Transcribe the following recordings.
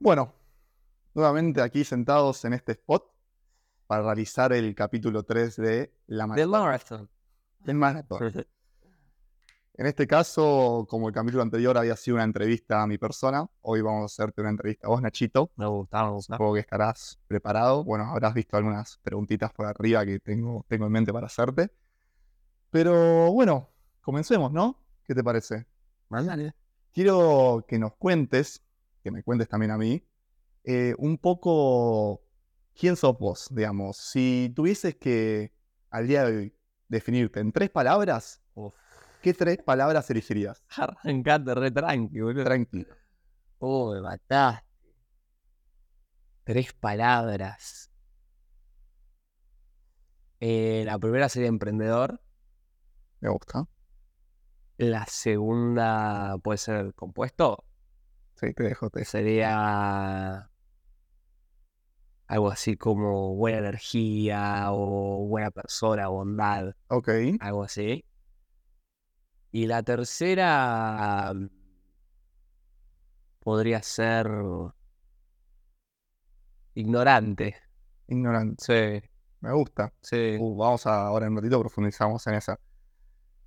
Bueno, nuevamente aquí sentados en este spot para realizar el capítulo 3 de La Maratón. Marathon. El maratón. En este caso, como el capítulo anterior había sido una entrevista a mi persona, hoy vamos a hacerte una entrevista a vos, Nachito. Me gusta, me gusta. Supongo que estarás preparado. Bueno, habrás visto algunas preguntitas por arriba que tengo, tengo en mente para hacerte. Pero bueno, comencemos, ¿no? ¿Qué te parece? Mándale. Quiero que nos cuentes, que me cuentes también a mí, eh, un poco quién sos vos, digamos. Si tuvieses que al día de hoy definirte en tres palabras, Uf. ¿qué tres palabras elegirías? Arrancate re tranqui, boludo. Tranquilo. Oh, me mataste. Tres palabras. Eh, la primera sería emprendedor. Me gusta. La segunda puede ser compuesto. Sí, te dejo. Te... Sería algo así como buena energía o buena persona, bondad, Ok. algo así. Y la tercera mm, podría ser ignorante. Ignorante. Sí, Me gusta. sí. Uh, vamos a, ahora en un ratito profundizamos en esa.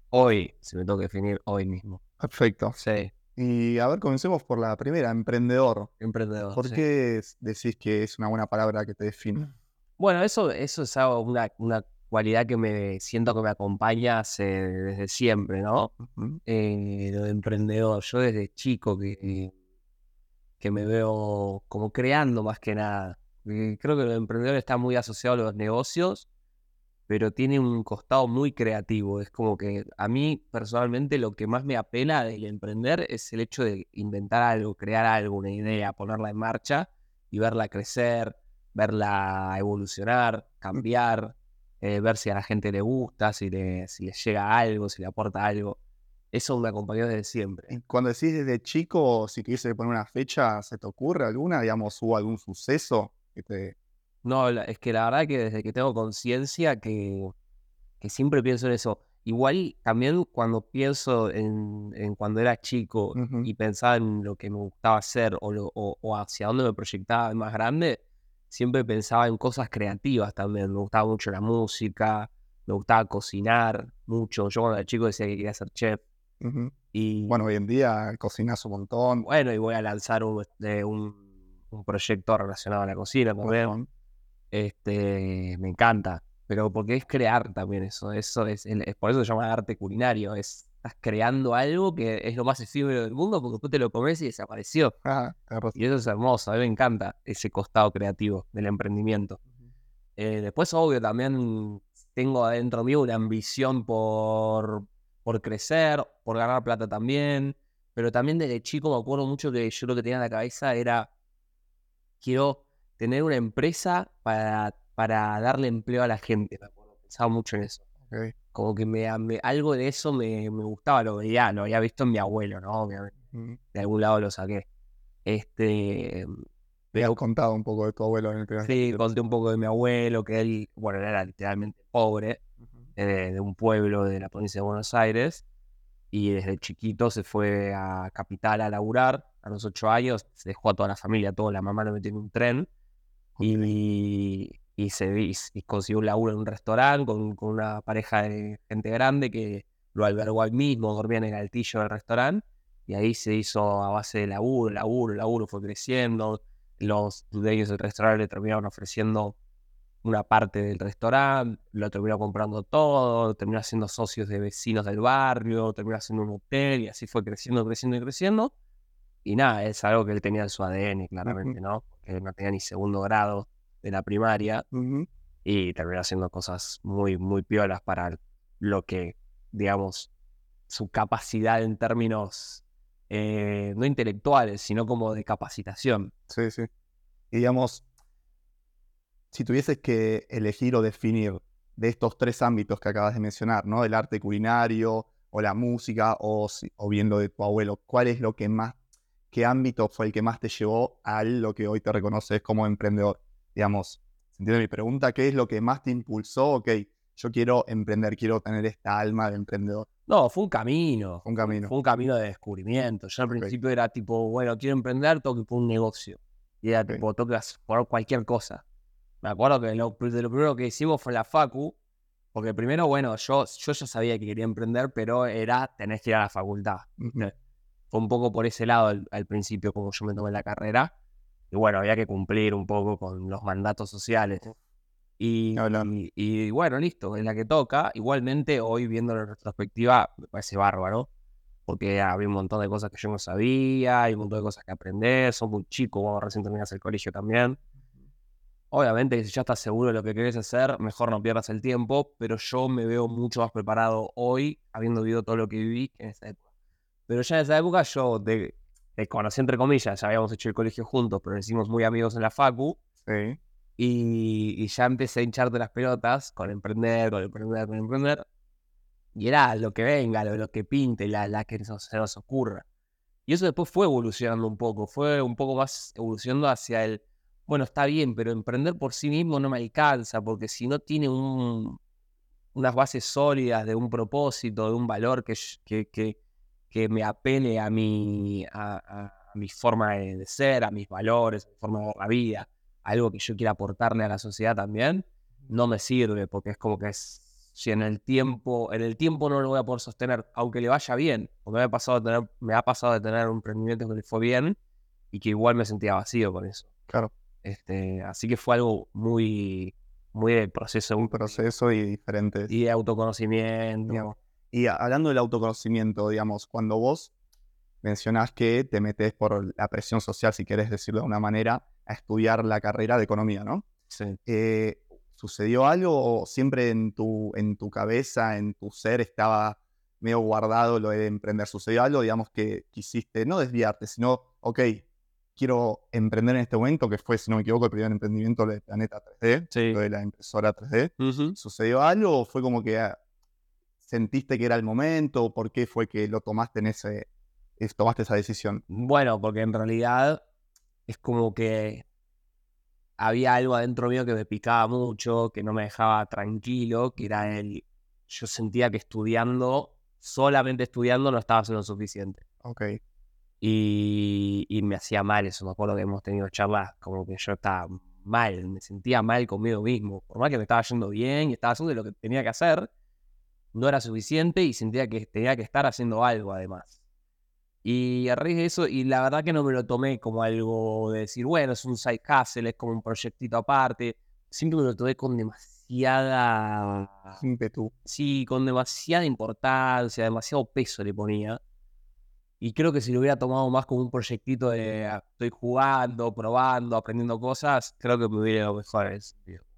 Hoy, si me tengo que definir hoy mismo. Perfecto. Sí, Y a ver, comencemos por la primera, emprendedor. emprendedor. ¿Por sí. qué decís que es una buena palabra que te define? Bueno, eso, eso es algo, una, una cualidad que me siento que me acompaña hace- desde siempre, ¿no? Eh, lo de emprendedor. Yo desde chico que, que me veo como creando más que nada. Eh, Creo que lo de emprendedor está muy asociado a los negocios, pero tiene un costado muy creativo. Es como que a mí personalmente lo que más me apela del emprender es el hecho de inventar algo, crear algo, una idea, ponerla en marcha y verla crecer, verla evolucionar, cambiar, eh, ver si a la gente le gusta, si le, si le llega algo, si le aporta algo. Eso me acompañó desde siempre. Cuando decís desde chico, si tuviese poner una fecha, ¿se te ocurre alguna? Digamos, ¿hubo algún suceso. No, la- es que la verdad que desde que tengo conciencia que, que siempre pienso en eso. Igual también cuando pienso en, en cuando era chico Ujú. y pensaba en lo que me gustaba hacer o, lo- o- o hacia dónde me proyectaba de más grande, siempre pensaba en cosas creativas también. Me gustaba mucho la música, me gustaba cocinar mucho. Yo cuando era chico decía que quería ser chef. Ujú. Y Bueno, hoy en día cocinas un montón. bueno, y voy a lanzar un, este, un, un proyecto relacionado a la cocina también. Este, me encanta, pero porque es crear también eso, eso es, por eso se llama arte culinario, es, estás creando algo que es lo más efímero del mundo porque después te lo comes y desapareció. Ah. Y eso es hermoso, a mí me encanta ese costado creativo del emprendimiento. Eh, después, obvio, también tengo adentro mío una ambición por, por crecer, por ganar plata también, pero también desde chico me acuerdo mucho que yo lo que tenía en la cabeza era, quiero tener una empresa para, para darle empleo a la gente, pensaba mucho en eso. Como que me, me- algo de eso me, me gustaba, lo veía, lo había visto en mi abuelo, ¿no? De algún lado lo saqué. Este, Me has contado un poco de tu abuelo en el primer Sí, conté un poco de mi abuelo, que él, bueno, él era literalmente pobre, eh, de un pueblo de la provincia de Buenos Aires, y desde chiquito se fue a Capital a laburar, a los ocho años, se dejó a toda la familia, toda la mamá lo metió en un tren, y, y se vi- y consiguió un laburo en un restaurante con, con una pareja de gente grande que lo albergó ahí mismo, dormía en el altillo del restaurante, y ahí se hizo a base de laburo, laburo, laburo, fue creciendo, los dueños del restaurante le terminaron ofreciendo una parte del restaurante, lo terminó comprando todo, terminó siendo socios de vecinos del barrio, terminó haciendo un hotel y así fue creciendo, creciendo y creciendo. Y nada, es algo que él tenía en su ADN, claramente, ¿no? Porque no tenía ni segundo grado de la primaria y terminó haciendo cosas muy, muy piolas para lo que, digamos, su capacidad en términos eh, no intelectuales, sino como de capacitación. Sí, sí. Y digamos, si tuvieses que elegir o definir de estos tres ámbitos que acabas de mencionar, ¿no? El arte culinario, o la música, o, o bien lo de tu abuelo, ¿cuál es lo que más, qué ámbito fue el que más te llevó a lo que hoy te reconoces como emprendedor? Digamos, ¿se entiende mi pregunta? ¿Qué es lo que más te impulsó? Ok, yo quiero emprender, quiero tener esta alma de emprendedor. No, fue un camino. Un camino. Fue un camino de descubrimiento. Yo al principio era tipo, bueno, quiero emprender, tengo que poner un negocio. Y era Ok. tipo, tocas por cualquier cosa. Me acuerdo que lo, de lo primero que hicimos fue la Facu, porque primero, bueno, yo, yo ya sabía que quería emprender, pero era tenés que ir a la facultad. Ujú. Fue un poco por ese lado al, al principio, como yo me tomé la carrera. Y bueno, había que cumplir un poco con los mandatos sociales. Y, y, y bueno, listo, es la que toca. Igualmente, hoy viendo en retrospectiva, me parece bárbaro. Porque había un montón de cosas que yo no sabía, hay un montón de cosas que aprender. Sos muy chico, cuando recién terminas el colegio también. Obviamente, si ya estás seguro de lo que querés hacer, mejor no pierdas el tiempo. Pero yo me veo mucho más preparado hoy, habiendo vivido todo lo que viví, en esa época. Pero ya en esa época yo te, te conocí entre comillas, ya habíamos hecho el colegio juntos, pero nos hicimos muy amigos en la facu. Sí. Y, y ya empecé a hincharte las pelotas con emprender, con emprender, con emprender. Y era lo que venga, lo, lo que pinte, la, la que nos- se nos ocurra. Y eso después fue evolucionando un poco, fue un poco más evolucionando hacia el, bueno, está bien, pero emprender por sí mismo no me alcanza, porque si no tiene un, unas bases sólidas de un propósito, de un valor que, que, que me apele a mi, a, mi forma de de ser, a mis valores, a mi forma de ver la vida, algo que yo quiera aportarle a la sociedad también, no me sirve, porque es como que es, si en el tiempo, en el tiempo no lo voy a poder sostener, aunque le vaya bien, porque me ha pasado de tener, me ha pasado de tener un emprendimiento que le fue bien y que igual me sentía vacío con eso. Claro. Este, así que fue algo muy, muy del proceso Un proceso y diferentes. y de autoconocimiento. Digamos. Y hablando del autoconocimiento, digamos, cuando vos mencionás que te metes por la presión social, si querés decirlo de una manera, a estudiar la carrera de economía, ¿no? Sí. Eh, ¿Sucedió algo o siempre en tu, en tu cabeza, en tu ser, estaba medio guardado lo de emprender? ¿Sucedió algo, digamos, que quisiste no desviarte, sino, ok, quiero emprender en este momento, que fue, si no me equivoco, el primer emprendimiento de Planeta 3D, Sí. lo de la impresora 3D? Ujú. ¿Sucedió algo o fue como que ah, sentiste que era el momento? ¿O ¿Por qué fue que lo tomaste en ese, es- tomaste esa decisión? Bueno, porque en realidad es como que había algo adentro mío que me picaba mucho, que no me dejaba tranquilo, que era el... Yo sentía que estudiando, solamente estudiando, no estaba haciendo suficiente. Ok, Y, y me hacía mal eso. Me acuerdo que hemos tenido charlas como que yo estaba mal, me sentía mal conmigo mismo. Por más que me estaba yendo bien y estaba haciendo lo que tenía que hacer, no era suficiente y sentía que tenía que estar haciendo algo además. Y a raíz de eso, y la verdad que no me lo tomé como algo de decir, bueno, es un side hustle, es como un proyectito aparte. Siempre me lo tomé con demasiada ímpetu. sí, con demasiada importancia, demasiado peso le ponía. Y creo que si lo hubiera tomado más como un proyectito de ah, estoy jugando, probando, aprendiendo cosas, creo que me hubiera ido mejor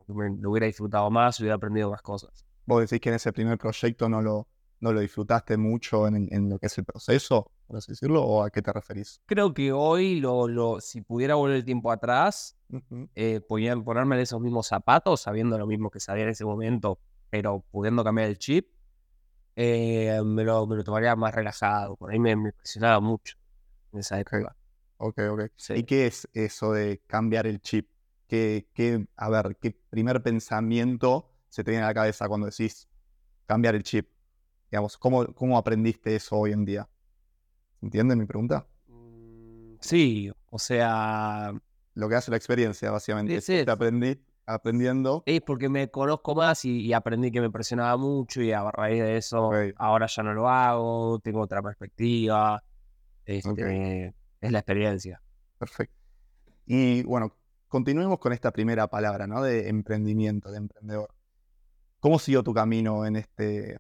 Lo hubiera disfrutado más, hubiera aprendido más cosas. ¿Vos decís que en ese primer proyecto no lo, no lo disfrutaste mucho en, en lo que es el proceso, por así decirlo? ¿O a qué te referís? Creo que hoy, lo, lo, si pudiera volver el tiempo atrás, eh, podía ponerme en esos mismos zapatos, sabiendo lo mismo que sabía en ese momento, pero pudiendo cambiar el chip, eh, me, lo, me lo tomaría más relajado. Por ahí me, me impresionaba mucho en esa época. Ok, ok. Sí. ¿Y qué es eso de cambiar el chip? ¿Qué, qué, a ver, ¿qué primer pensamiento se te viene a la cabeza cuando decís cambiar el chip? Digamos, ¿cómo, cómo aprendiste eso hoy en día? ¿Entiendes mi pregunta? Mm, Sí, o sea, Lo que hace la experiencia, básicamente. Sí. Te aprendí aprendiendo. es porque me conozco más y, y aprendí que me presionaba mucho y a raíz de eso ahora ya no lo hago, tengo otra perspectiva. Este, Es la experiencia. Perfecto. Y bueno, continuemos con esta primera palabra, ¿no? De emprendimiento, de emprendedor. ¿Cómo siguió tu camino en este,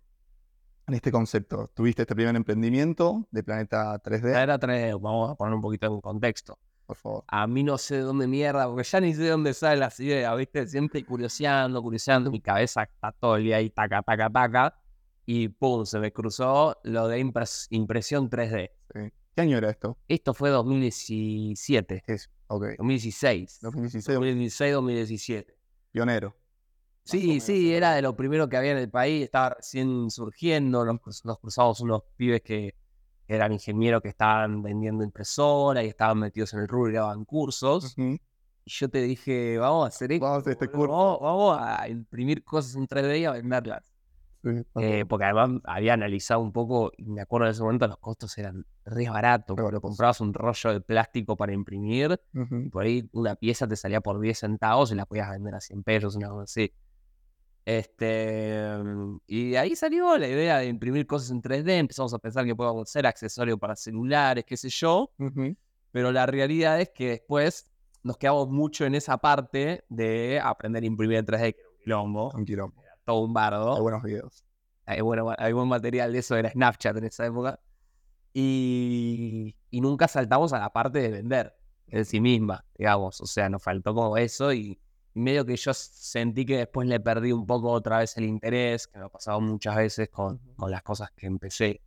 en este concepto? ¿Tuviste este primer emprendimiento de Planeta 3D? Era tres, vamos a poner un poquito en contexto. Por favor. A mí no sé de dónde mierda, porque ya ni sé de dónde salen las ideas, ¿viste? Siempre curioseando, curioseando, mi cabeza está todo el día ahí, taca, taca, taca, y pum, se me cruzó lo de impres- impresión 3D. Sí. ¿Qué año era esto? Esto fue 2017, Es, ok. 2016. 2016, 2016, 2017. pionero. Sí, sí, ¿no? era de lo primero que había en el país, estaba recién surgiendo, nos, nos cruzamos unos pibes que eran ingenieros que estaban vendiendo impresoras y estaban metidos en el rubro y daban cursos. Y yo te dije, vamos a hacer esto. Vamos a hacer este curso. Vamos, vamos a imprimir cosas en 3D y a venderlas. Eh, porque además había analizado un poco, y me acuerdo en ese momento los costos eran re baratos. Pero comprabas un rollo de plástico para imprimir, y por ahí una pieza te salía por 10 centavos y la podías vender a 100 pesos, una cosa así. Este, y de ahí salió la idea de imprimir cosas en 3D. Empezamos a pensar que podíamos ser accesorios para celulares, qué sé yo. Pero la realidad es que después nos quedamos mucho en esa parte de aprender a imprimir en 3D, que era un quilombo. Un quilombo. todo un bardo. Hay buenos videos. Hay, bueno, hay buen material de eso, era Snapchat en esa época. Y, y nunca saltamos a la parte de vender en sí misma, digamos. O sea, nos faltó como eso y medio que yo sentí que después le perdí un poco otra vez el interés, que me ha pasado muchas veces con, con las cosas que empecé,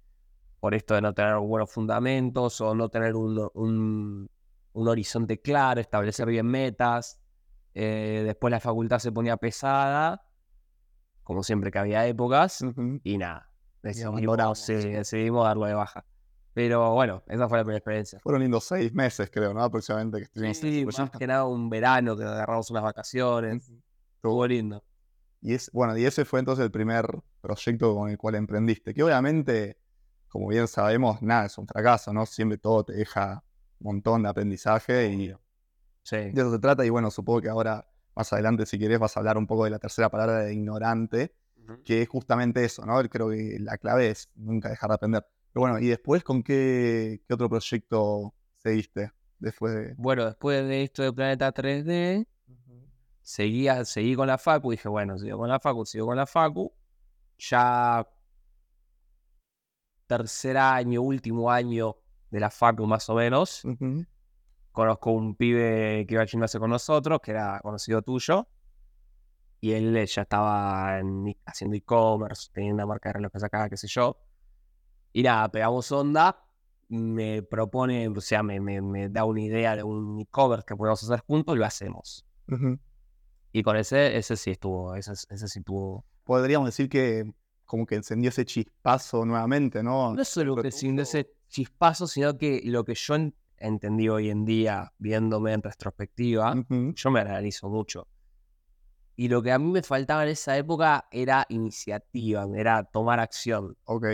por esto de no tener buenos fundamentos o no tener un, un, un horizonte claro, establecer bien metas. Eh, después la facultad se ponía pesada, como siempre que había épocas, y nada, decidimos, decidimos darlo de baja. Pero bueno, esa fue la primera experiencia. Fueron lindos seis meses, creo, ¿no? Aproximadamente. Que estuvimos sí, más que nada un verano que agarramos unas vacaciones. Estuvo lindo. Y es, bueno, y ese fue entonces el primer proyecto con el cual emprendiste, que obviamente, como bien sabemos, nada, es un fracaso, ¿no? Siempre todo te deja un montón de aprendizaje y sí. de eso se trata. Y bueno, supongo que ahora, más adelante, si querés, vas a hablar un poco de la tercera palabra de ignorante, que es justamente eso, ¿no? Creo que la clave es nunca dejar de aprender bueno, ¿y después con qué, otro proyecto seguiste? Después de... Bueno, después de esto de Planeta 3D, seguía, seguí con la Facu. Dije, bueno, sigo con la Facu, sigo con la Facu. Ya tercer año, último año de la Facu más o menos. Conozco un pibe que iba a gimnasio con nosotros, que era conocido tuyo. Y él ya estaba haciendo e-commerce, teniendo una marca de relojes acá, qué sé yo. Y nada, pegamos onda, me propone, o sea, me, me, da una idea de un cover que podemos hacer juntos y lo hacemos. Y con ese, ese sí estuvo, ese, ese sí tuvo. Podríamos decir que como que encendió ese chispazo nuevamente, ¿no? No solo que encendió ese chispazo, sino que lo que yo entendí hoy en día, viéndome en retrospectiva, yo me analizo mucho. Y lo que a mí me faltaba en esa época era iniciativa, era tomar acción. Ok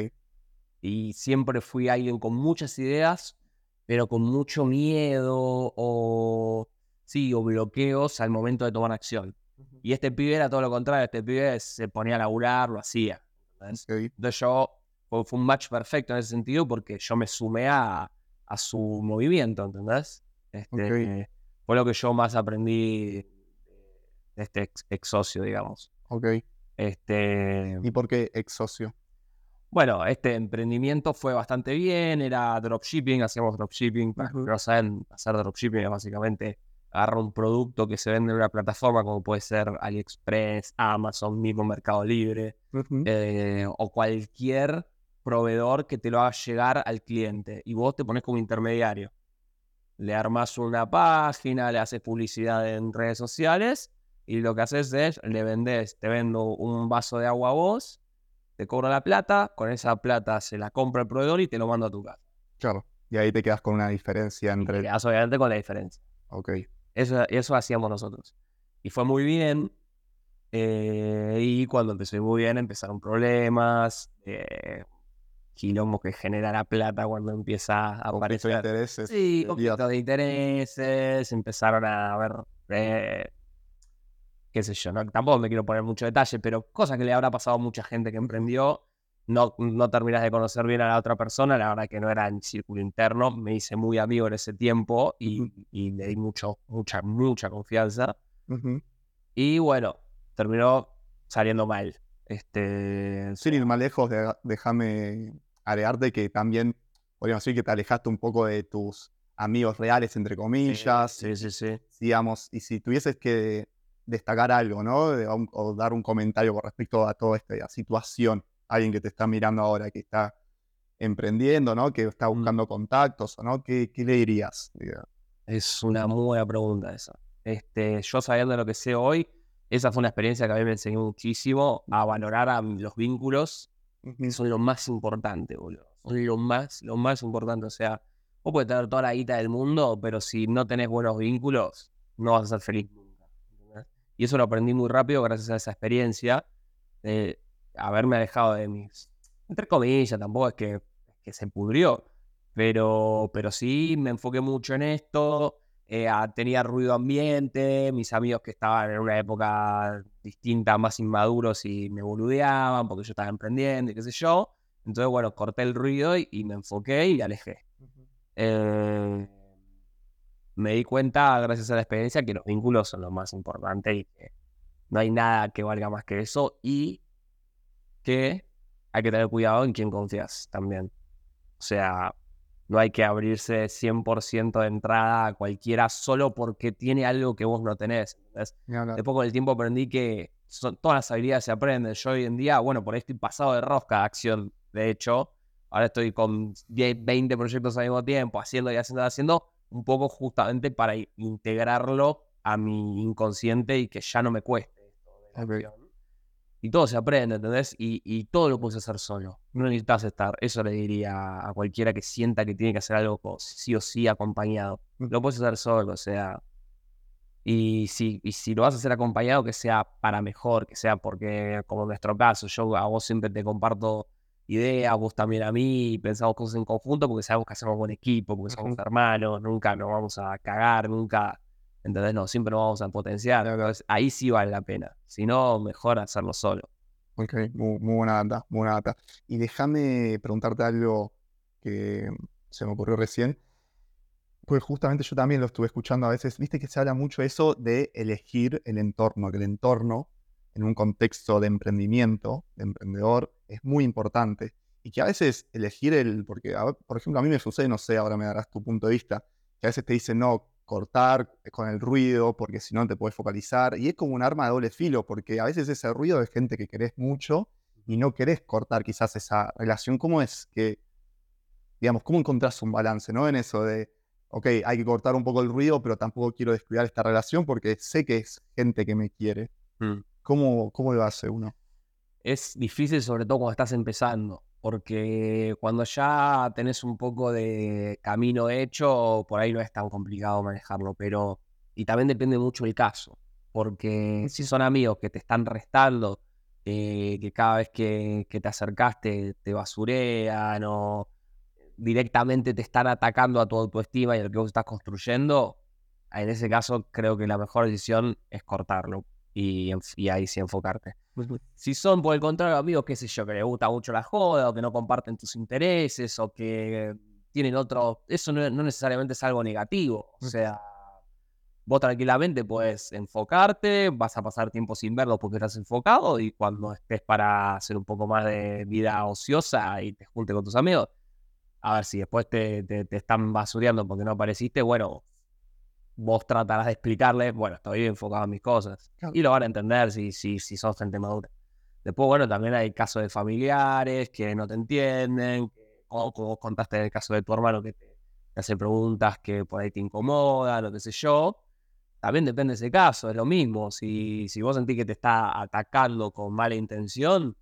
y siempre fui alguien con muchas ideas, pero con mucho miedo o, sí, o bloqueos al momento de tomar acción. Y este pibe era todo lo contrario, este pibe se ponía a laburar, lo hacía. Entonces yo, fue, un match perfecto en ese sentido porque yo me sumé a, a su movimiento, ¿entendés? Este, Fue lo que yo más aprendí de este ex, socio, digamos. Ok. Este, ¿Y por qué ex socio? Bueno, este emprendimiento fue bastante bien, era dropshipping, hacíamos dropshipping, para no saben, hacer dropshipping es básicamente agarrar un producto que se vende en una plataforma como puede ser AliExpress, Amazon, mismo Mercado Libre, eh, o cualquier proveedor que te lo haga llegar al cliente y vos te pones como intermediario. Le armas una página, le haces publicidad en redes sociales y lo que haces es, le vendes, te vendo un vaso de agua a vos te cobro la plata, con esa plata se la compra el proveedor y te lo mando a tu casa. Claro, y ahí te quedas con una diferencia entre... te quedas obviamente con la diferencia. Ok. Eso, eso hacíamos nosotros. Y fue muy bien. Eh, y cuando empezó muy bien empezaron problemas, eh, quilombo que genera la plata cuando empieza a aparecer. de intereses. Sí, conflictos de intereses, empezaron a ver eh, qué sé yo, tampoco me quiero poner mucho detalle, pero cosas que le habrá pasado a mucha gente que emprendió, no, no terminas de conocer bien a la otra persona, la verdad que no era en círculo interno, me hice muy amigo en ese tiempo y, le di mucho, mucha, mucha confianza. Y bueno, terminó saliendo mal. Este, Sin ir más lejos, déjame agregarte que también podríamos decir que te alejaste un poco de tus amigos reales, entre comillas. Sí, sí, sí. Digamos, y si tuvieses que destacar algo, ¿no? o, dar un comentario con respecto a toda esta situación. Alguien que te está mirando ahora, que está emprendiendo, ¿no? Que está mm. buscando contactos, ¿no? ¿Qué, le dirías? Es una muy buena pregunta esa. Este, yo sabiendo lo que sé hoy, esa fue una experiencia que a mí me enseñó muchísimo a valorar a los vínculos, que son lo más importante, boludo. Son lo más, lo más importante. O sea, vos puedes tener toda la guita del mundo, pero si no tenés buenos vínculos, no vas a ser feliz y eso lo aprendí muy rápido gracias a esa experiencia. haberme alejado de mis, entre comillas, tampoco es que, que se pudrió, pero, pero sí me enfoqué mucho en esto, eh, tenía ruido ambiente, mis amigos que estaban en una época distinta, más inmaduros y me boludeaban porque yo estaba emprendiendo y qué sé yo. Entonces, bueno, corté el ruido y, me enfoqué y alejé. Eh, me di cuenta, gracias a la experiencia, que los vínculos son lo más importante y que no hay nada que valga más que eso y que hay que tener cuidado en quién confías también. O sea, no hay que abrirse 100% de entrada a cualquiera solo porque tiene algo que vos no tenés. Después con el tiempo aprendí que todas las habilidades se aprenden. Yo hoy en día, bueno, por ahí estoy pasado de rosca de acción, de hecho. Ahora estoy con 10, 20 proyectos al mismo tiempo, haciendo y haciendo y haciendo, un poco justamente para integrarlo a mi inconsciente y que ya no me cueste esto y todo se aprende, ¿entendés? Y, todo lo puedes hacer solo. No necesitas estar. Eso le diría a cualquiera que sienta que tiene que hacer algo sí o sí acompañado. Lo puedes hacer solo, o sea. Y si, y si lo vas a hacer acompañado, que sea para mejor, que sea porque, como en nuestro caso, yo a vos siempre te comparto ideas, vos también a mí, pensamos cosas en conjunto porque sabemos que hacemos buen equipo, porque somos hermanos, nunca nos vamos a cagar, nunca entonces, no, siempre nos vamos a potenciar. ahí sí vale la pena. Si no, mejor hacerlo solo. Ok, muy, buena data, muy buena data. Y déjame preguntarte algo que se me ocurrió recién. Pues justamente yo también lo estuve escuchando a veces. Viste que se habla mucho eso de elegir el entorno, que el entorno en un contexto de emprendimiento, de emprendedor, es muy importante. Y que a veces elegir el, porque, por ejemplo, a mí me sucede, no sé, ahora me darás tu punto de vista, que a veces te dicen, no, cortar con el ruido, porque si no te puedes focalizar. Y es como un arma de doble filo, porque a veces ese ruido es gente que querés mucho y no querés cortar quizás esa relación. ¿Cómo es que, digamos, cómo encontrás un balance, ¿no? En eso de, ok, hay que cortar un poco el ruido, pero tampoco quiero descuidar esta relación porque sé que es gente que me quiere. Mm. ¿Cómo, ¿Cómo lo hace uno? Es difícil, sobre todo cuando estás empezando porque cuando ya tenés un poco de camino hecho, por ahí no es tan complicado manejarlo, pero y también depende mucho del caso, porque si son amigos que te están restando, eh, que cada vez que, te acercaste te basurean o directamente te están atacando a tu autoestima y a lo que vos estás construyendo, en ese caso creo que la mejor decisión es cortarlo y, y ahí sí enfocarte. Si son, por el contrario, amigos, qué sé yo, que les gusta mucho la joda o que no comparten tus intereses o que tienen otro... Eso no, necesariamente es algo negativo. O sea, vos tranquilamente puedes enfocarte, vas a pasar tiempo sin verlos porque estás enfocado y cuando estés para hacer un poco más de vida ociosa y te junte con tus amigos, a ver si después te, te, te están basureando porque no apareciste, bueno, vos tratarás de explicarle, bueno, estoy enfocado en mis cosas. Y lo van a entender si, si, si sos gente madura. Después, bueno, también hay casos de familiares que no te entienden, o como contaste en el caso de tu hermano que te, hace preguntas que por ahí te incomodan, o qué sé yo. También depende de ese caso, es lo mismo. Si, si vos sentís que te está atacando con mala intención,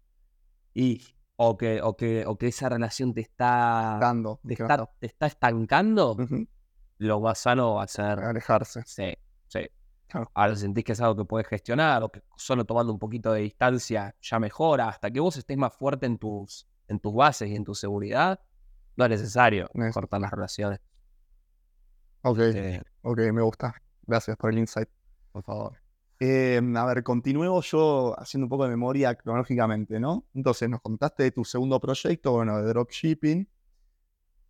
y, o, que, o, que, o que esa relación te está, Dando, te, está te está estancando, lo más sano va a ser... Alejarse. Sí, sí. Ahora sentís que es algo que puedes gestionar o que solo tomando un poquito de distancia ya mejora, hasta que vos estés más fuerte en tus, en tus bases y en tu seguridad, no es necesario cortar las relaciones. Ok, ok, me gusta. Gracias por el insight. Por favor. Em, a ver, continuemos yo haciendo un poco de memoria cronológicamente, ¿no? Entonces, nos contaste de tu segundo proyecto, bueno, de dropshipping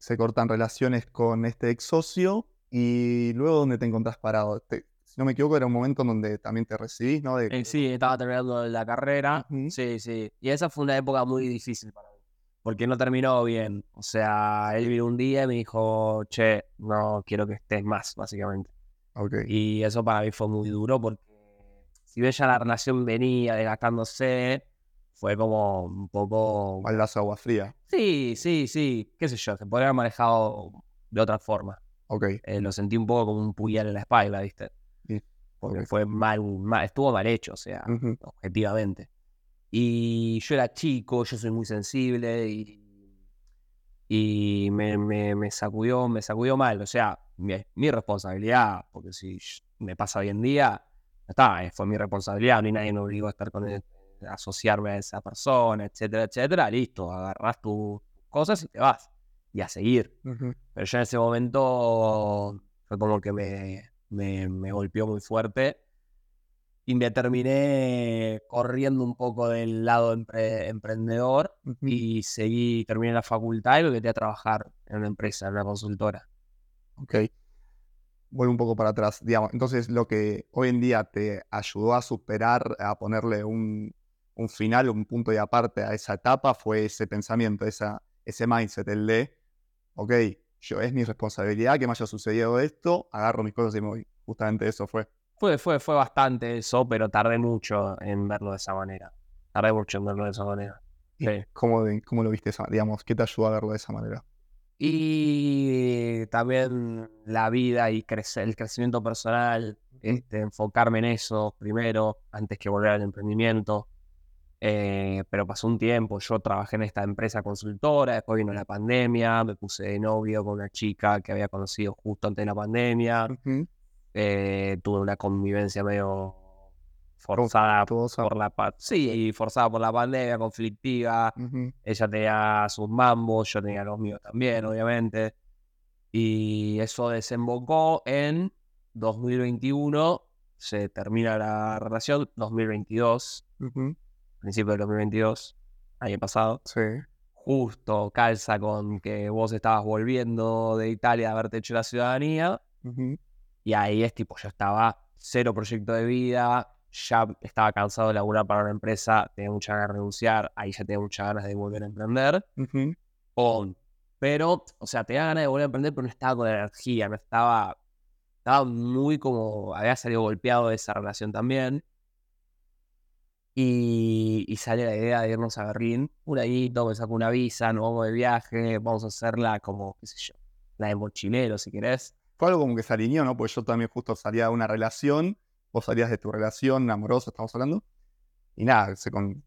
se cortan relaciones con este ex socio y luego ¿dónde te encontrás parado? si no me equivoco, era un momento en donde también te recibís, ¿no? Eh, sí, estaba terminando la carrera. Sí, sí. Y esa fue una época muy difícil para mí. Porque no terminó bien. O sea, él vino un día y me dijo, che, no quiero que estés más, básicamente. Okay. Y eso para mí fue muy duro porque si ves ya la relación venía desgastándose, fue como un poco... las agua fría. Sí, sí, sí, qué sé yo, se podría haber manejado de otra forma. Ok. Eh, lo sentí un poco como un puñal en la espalda, ¿viste? Sí. Porque fue mal, mal, estuvo mal hecho, o sea, objetivamente. Y yo era chico, yo soy muy sensible y, y me, me, me sacudió, me sacudió mal. O sea, mi, mi, responsabilidad, porque si me pasa hoy en día, está, eh, fue mi responsabilidad, ni nadie me obligó a estar con él asociarme a esa persona, etcétera, etcétera, listo, agarras tus cosas y te vas. Y a seguir. Pero yo en ese momento fue como que me, me, me golpeó muy fuerte y me terminé corriendo un poco del lado empre- emprendedor y seguí, terminé la facultad y me metí a trabajar en una empresa, en una consultora. Ok. Vuelvo un poco para atrás. Digamos, entonces, lo que hoy en día te ayudó a superar, a ponerle un, un final, un punto de aparte a esa etapa, fue ese pensamiento, esa, ese mindset, el de, ok, yo es mi responsabilidad que me haya sucedido esto, agarro mis cosas y me voy. Justamente eso fue. Fue, fue, fue bastante eso, pero tardé mucho en verlo de esa manera. Tardé mucho en verlo de esa manera. ¿Y Sí. ¿Cómo, cómo lo viste? digamos, ¿qué te ayudó a verlo de esa manera? Y también la vida y crecer, el crecimiento personal, este, enfocarme en eso primero, antes que volver al emprendimiento. Eh, pero pasó un tiempo, yo trabajé en esta empresa consultora, después vino la pandemia, me puse de novio con una chica que había conocido justo antes de la pandemia, eh, tuve una convivencia medio forzada por la sí, forzada por la pandemia, conflictiva. Ujú. Ella tenía sus mambos, yo tenía los míos también, obviamente. Y eso desembocó en 2021, se termina la relación, 2022, Ujú. Principio del 2022, año pasado. Sí. Justo calza con que vos estabas volviendo de Italia a haberte hecho la ciudadanía. Y ahí es tipo, yo estaba cero proyecto de vida, ya estaba cansado de laburar para una empresa, tenía muchas ganas de renunciar, ahí ya tenía muchas ganas de volver a emprender. Ujú. On. Pero, o sea, tenía ganas de volver a emprender, pero no estaba con energía, no estaba, estaba muy como, había salido golpeado de esa relación también. Y, y sale la idea de irnos a Berlín, un añito, me saco una visa, nos vamos de viaje, vamos a hacerla como, qué sé yo, la de mochilero, si querés. Fue algo como que se alineó, ¿no? Porque yo también justo salía de una relación, vos salías de tu relación amorosa, estamos hablando. Y nada, se con-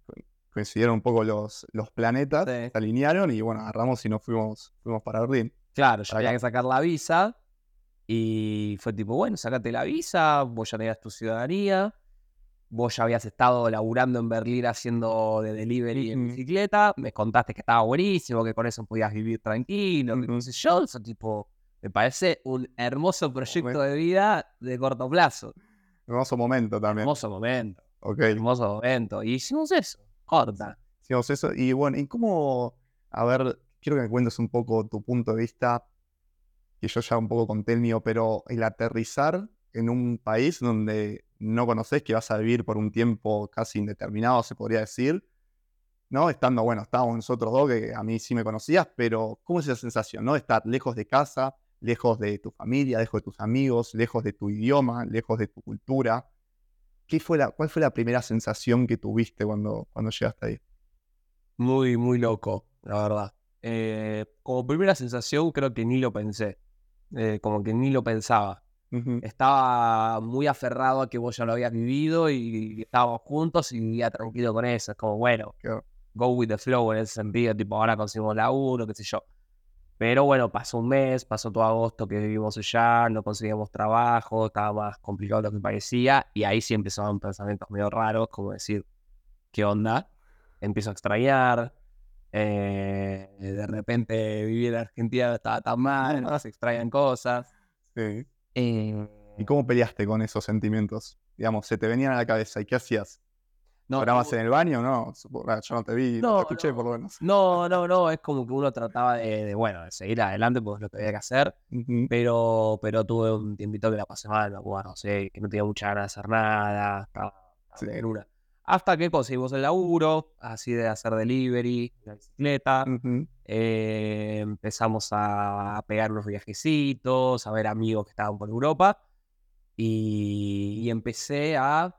coincidieron un poco los, los planetas, Sí. se alinearon y bueno, agarramos y nos fuimos, fuimos para Berlín. Claro, yo había que sacar la visa y fue tipo, bueno, sacate la visa, vos ya tenías tu ciudadanía, vos ya habías estado laburando en Berlín haciendo de delivery en bicicleta, me contaste que estaba buenísimo, que con eso podías vivir tranquilo, que no Ujú. sé yo, eso tipo, me parece un hermoso proyecto de vida de corto plazo. Hermoso momento también. Hermoso momento, Ok, hermoso momento. Y hicimos eso, corta. hicimos eso. Y bueno, ¿y cómo, a ver, quiero que me cuentes un poco tu punto de vista, que yo ya un poco conté el mío, pero el aterrizar en un país donde no conoces, que vas a vivir por un tiempo casi indeterminado, se podría decir, ¿no? Estando, bueno, estábamos nosotros dos, que a mí sí me conocías, pero ¿cómo es esa sensación, no? Estar lejos de casa, lejos de tu familia, lejos de tus amigos, lejos de tu idioma, lejos de tu cultura. ¿Qué fue la, ¿Cuál fue la primera sensación que tuviste cuando, cuando llegaste ahí? Muy, muy loco, la verdad. Eh, como primera sensación, creo que ni lo pensé. Eh, como que ni lo pensaba. Estaba muy aferrado a que vos ya lo habías vivido y estábamos juntos y vivía tranquilo con eso. Es como, bueno, go with the flow en ese sentido, tipo, ahora conseguimos la uno, qué sé yo. Pero bueno, pasó un mes, pasó todo agosto que vivimos allá, no conseguíamos trabajo, estaba más complicado de lo que parecía, y ahí sí empezaban pensamientos medio raros, como decir, ¿qué onda? Empiezo a extrañar, eh, de repente vivir en Argentina estaba tan mal, ¿no? se extrañan cosas. Sí. Eh, ¿Y cómo peleaste con esos sentimientos? Digamos, se te venían a la cabeza y qué hacías? no, ¿Llorabas tuvo- en el baño? No, yo no te vi, no, No, te escuché no. por lo menos. No, no, no, es como que uno trataba de, de, bueno, de seguir adelante porque es lo que había que hacer, pero, pero tuve un tiempito que la pasé mal, no sé, que no tenía mucha ganas de hacer nada, estaba, estaba Sí. en una. Hasta que conseguimos el laburo, así de hacer delivery, la bicicleta, eh, empezamos a, pegar unos viajecitos, a ver amigos que estaban por Europa, y, y empecé a,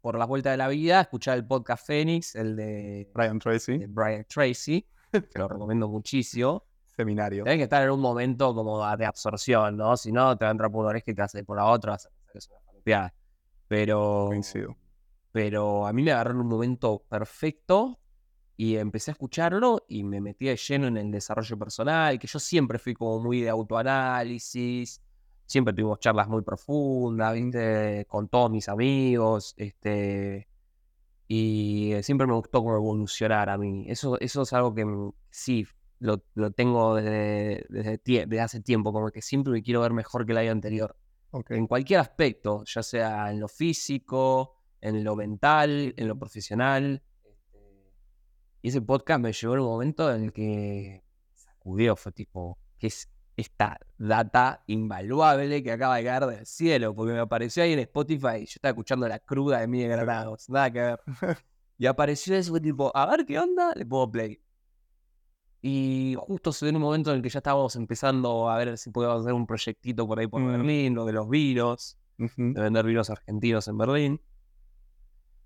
por las vueltas de la vida, a escuchar el podcast Fénix, el de Brian Tracy, de Brian Tracy, que lo recomiendo muchísimo. seminario. Tenés que estar en un momento como de absorción, ¿no? Si no, te va a entrar por una oreja y te ir por la otra, vas a una falopeada. Pero, Coincido. Pero a mí me agarró en un momento perfecto y empecé a escucharlo y me metí de lleno en el desarrollo personal, que yo siempre fui como muy de autoanálisis, siempre tuvimos charlas muy profundas, ¿viste? Con todos mis amigos, este... Y eh, siempre me gustó como evolucionar a mí. Eso, eso es algo que mm, sí, lo, lo tengo desde, desde, hace tiempo, como que siempre me quiero ver mejor que el año anterior. Ok. En cualquier aspecto, ya sea en lo físico, en lo mental, en lo profesional. Este, Y ese podcast me llevó en un momento en el que sacudió, fue tipo, ¿qué es esta data invaluable que acaba de caer del cielo? Porque me apareció ahí en Spotify y yo estaba escuchando la cruda de Miguel Granados, nada que ver. Y apareció eso, fue tipo, a ver qué onda, le pongo play. Y justo se dio en un momento en el que ya estábamos empezando a ver si podíamos hacer un proyectito por ahí por Mm. Berlín, lo de los vinos, de vender vinos argentinos en Berlín.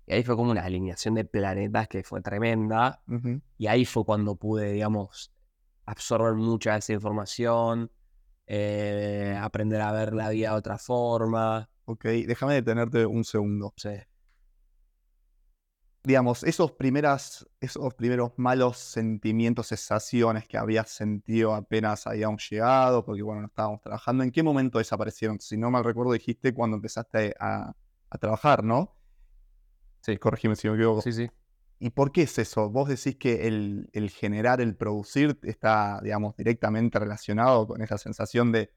Y ahí fue como una alineación de planetas que fue tremenda. Y ahí fue cuando pude, digamos, absorber mucha de esa información, eh, aprender a ver la vida de otra forma. Ok, déjame detenerte un segundo. Sí. Digamos, esos, primeras, esos primeros malos sentimientos, sensaciones que habías sentido apenas habíamos llegado, porque bueno, no estábamos trabajando, ¿en qué momento desaparecieron? Si no mal recuerdo, dijiste cuando empezaste a, a trabajar, ¿no? Sí. Corregime si me equivoco. Sí, sí. ¿Y por qué es eso? Vos decís que el, el generar, el producir está, digamos, directamente relacionado con esa sensación de,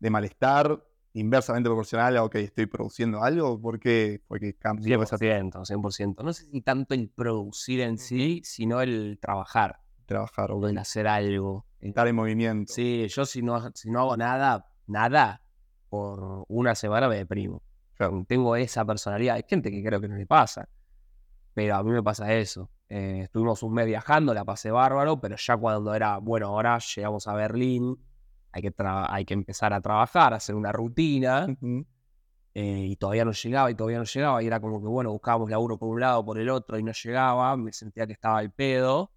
de malestar, inversamente proporcional a, ok, estoy produciendo algo. ¿Por qué fue que cambió esa 100%, 100%. No sé si tanto el producir en sí, sino el trabajar, trabajar, ok? el hacer algo. Estar en movimiento. Sí, yo si no, si no hago nada, nada, por una semana me deprimo. Tengo esa personalidad. Hay gente que creo que no le pasa, pero a mí me pasa eso. Eh, estuvimos un mes viajando, la pasé bárbaro, pero ya cuando era, bueno, ahora llegamos a Berlín, hay que, hay que empezar a trabajar, hacer una rutina, eh, y todavía no llegaba, y todavía no llegaba, y era como que, bueno, buscábamos laburo por un lado, por el otro, y no llegaba, me sentía que estaba al pedo.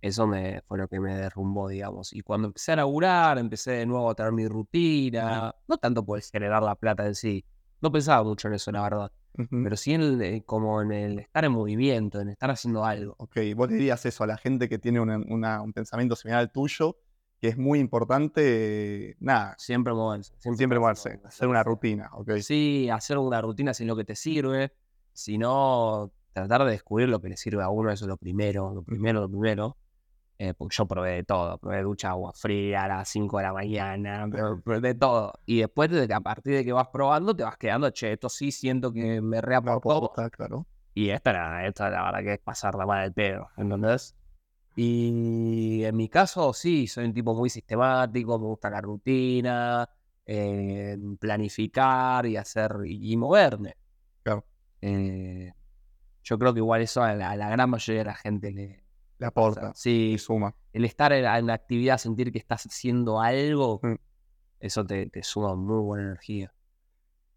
Eso me, fue lo que me derrumbó, digamos. Y cuando empecé a laburar, empecé de nuevo a tener mi rutina. No tanto por generar la plata en sí. No pensaba mucho en eso, la verdad. Pero sí en el- eh, como en el estar en movimiento, en estar haciendo algo. Ok, vos le dirías eso a la gente que tiene una- una- un pensamiento similar al tuyo, que es muy importante, nada, Siempre moverse. siempre moverse, hacer una rutina, ok. Sí, hacer una rutina si es lo que te sirve. Si no, tratar de descubrir lo que le sirve a uno, eso es lo primero. Lo primero, lo primero. Eh, porque yo probé de todo. Probé ducha agua fría a las 5 de la mañana, pero de todo. Y después, de que a partir de que vas probando, te vas quedando, che, esto sí siento que me No, reaportó. claro. Y esta nada, esta la verdad que es pasar la mano del pedo, ¿entendés? Y en mi caso, sí, soy un tipo muy sistemático, me gusta la rutina, eh, planificar y hacer y, y moverme. Claro. Eh, yo creo que igual eso a la, a la gran mayoría de la gente le Le aporta, Sí, y suma. el estar en, en la actividad, sentir que estás haciendo algo, Mm. eso te, te suma muy buena energía.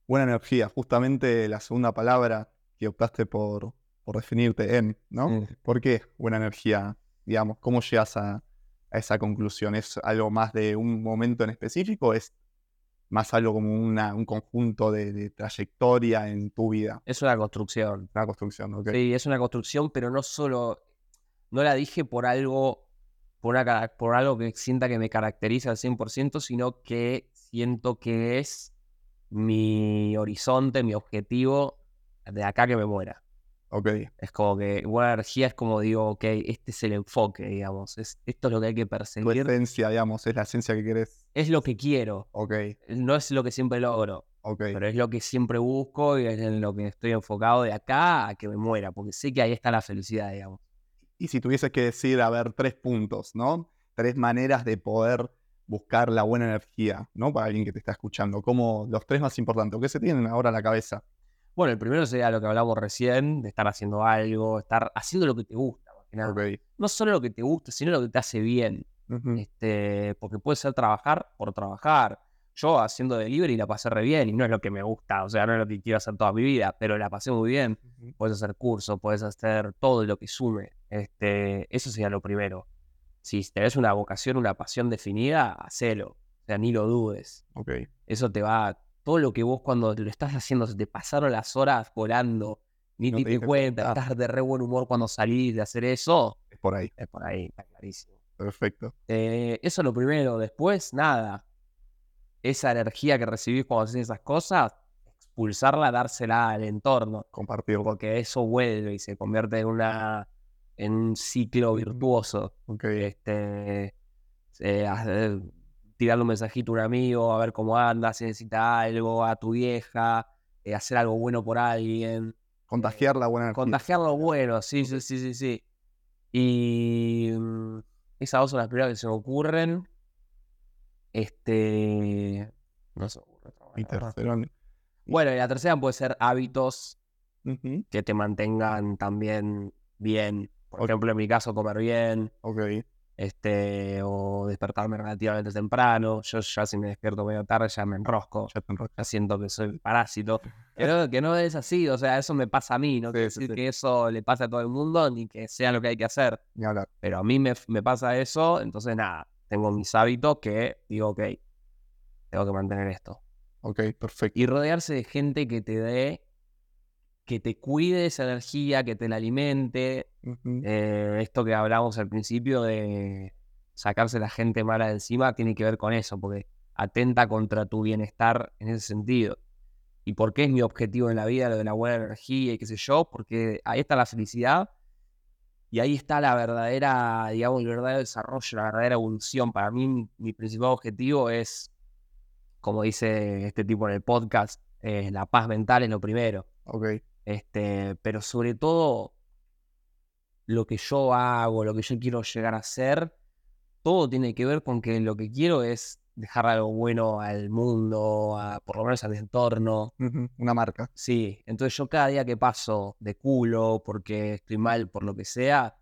Buena energía, justamente la segunda palabra que optaste por, por definirte en, ¿no? Mm. ¿Por qué buena energía? Digamos, ¿cómo llegas a, a esa conclusión? ¿Es algo más de un momento en específico? o ¿Es más algo como una, un conjunto de, de trayectoria en tu vida? Es una construcción. Una construcción, ¿ok? Sí, es una construcción, pero no solo, no la dije por algo, por, una cara- por algo que sienta que me caracteriza al 100%, sino que siento que es mi horizonte, mi objetivo de acá que me muera. Ok, Es como que buena energía es como digo, ok, este es el enfoque, digamos, es, esto es lo que hay que tu perseguir, esencia, digamos, es la esencia que querés. es lo que quiero, Ok, no es lo que siempre logro, ok. pero es lo que siempre busco y es en lo que estoy enfocado de acá a que me muera, porque sé que ahí está la felicidad, digamos. Y si tuvieses que decir, a ver, tres puntos, ¿no? Tres maneras de poder buscar la buena energía, ¿no? Para alguien que te está escuchando. Como los tres más importantes, ¿o qué se tienen ahora en la cabeza? Bueno, el primero sería lo que hablamos recién, de estar haciendo algo, estar haciendo lo que te gusta, más que nada. No solo lo que te gusta, sino lo que te hace bien. Este, porque puede ser trabajar por trabajar. Yo haciendo delivery la pasé re bien y no es lo que me gusta, o sea, no es lo que quiero hacer toda mi vida, pero la pasé muy bien. Ujú. Puedes hacer cursos, puedes hacer todo lo que sume. Este, eso sería lo primero. Si tenés una vocación, una pasión definida, hacelo. O sea, ni lo dudes. Ok. Eso te va. Todo lo que vos cuando lo estás haciendo, se te pasaron las horas volando, ni No te te cuenta. estás de re buen humor cuando salís de hacer eso, Es por ahí. es por ahí, está clarísimo. Perfecto. Eh, eso es lo primero. Después, nada. Esa energía que recibís cuando haces esas cosas, expulsarla, dársela al entorno, Compartirlo. porque eso vuelve y se convierte en una en un ciclo virtuoso. Ok. Este, eh, hacer- tirarle un mensajito a un amigo, a ver cómo anda, si necesita algo, a tu vieja, eh, hacer algo bueno por alguien. Contagiar la buena energía. Contagiar lo bueno, sí, sí, sí, sí, sí. Y mm, esas dos son las primeras que se me ocurren. Este. No se ocurre verdad. tercero. Bueno, y la tercera puede ser hábitos que te mantengan también bien. Por ejemplo, en mi caso, comer bien, Ok. este, o despertarme relativamente temprano. Yo ya si me despierto medio tarde ya me enrosco. Ya siento que soy parásito. No, que no es así, o sea, eso me pasa a mí, no Sí, quiere sí, decir sí. que eso le pase a todo el mundo ni que sea lo que hay que hacer. Pero a mí me, me pasa eso, entonces nada, tengo mis hábitos que digo, ok, tengo que mantener esto. Ok, perfecto. Y rodearse de gente que te dé, que te cuide esa energía, que te la alimente. Eh, esto que hablamos al principio de sacarse la gente mala de encima tiene que ver con eso, porque atenta contra tu bienestar en ese sentido. ¿Y por qué es mi objetivo en la vida lo de la buena energía y qué sé yo? Porque ahí está la felicidad y ahí está la verdadera, digamos, el verdadero desarrollo, la verdadera evolución. Para mí, mi, principal objetivo es, como dice este tipo en el podcast, eh, la paz mental es lo primero. Ok. Este, pero sobre todo, lo que yo hago, lo que yo quiero llegar a ser, todo tiene que ver con que lo que quiero es dejar algo bueno al mundo, a- por lo menos al entorno. Una marca. Sí, entonces yo cada día que paso de culo porque estoy mal por lo que sea,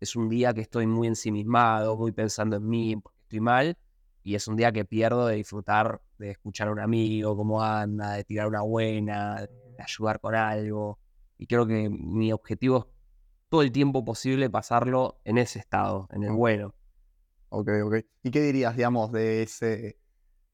es un día que estoy muy ensimismado, muy pensando en mí porque estoy mal, y es un día que pierdo de disfrutar de escuchar a un amigo, cómo anda, de tirar una buena, ayudar con algo. Y creo que mi objetivo es todo el tiempo posible pasarlo en ese estado, en el Ok. bueno. Ok, ok. ¿Y qué dirías, digamos, de ese,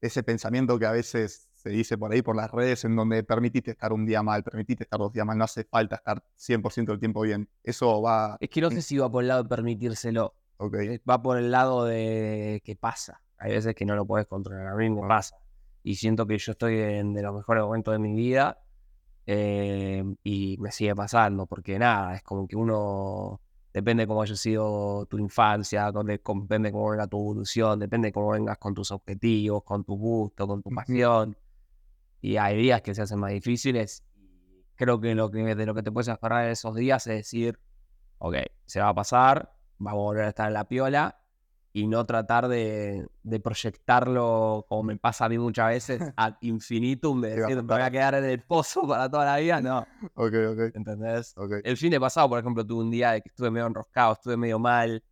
ese pensamiento que a veces se dice por ahí, por las redes, en donde permitiste estar un día mal, permitiste estar dos días mal, no hace falta estar 100% del tiempo bien? Eso va... Es que no sé si va por el lado de permitírselo. Eh, va por el lado de que pasa. Hay veces que no lo puedes controlar, a mí me Ah. pasa. Y siento que yo estoy en de los mejores momentos de mi vida eh, y me sigue pasando, porque nada, es como que uno, depende cómo haya sido tu infancia, con- de- con- depende cómo venga tu evolución, depende cómo vengas con tus objetivos, con tu gusto, con tu pasión. Y hay días que se hacen más difíciles. Creo que, lo que de lo que te puedes aferrar en esos días es decir, ok, se va a pasar, vamos a volver a estar en la piola y no tratar de, de proyectarlo como me pasa a mí muchas veces ad infinitum, de decir, me voy a quedar en el pozo para toda la vida, no, ok, ok, ¿entendés? ok. El fin de pasado, por ejemplo, tuve un día de que estuve medio enroscado, estuve medio mal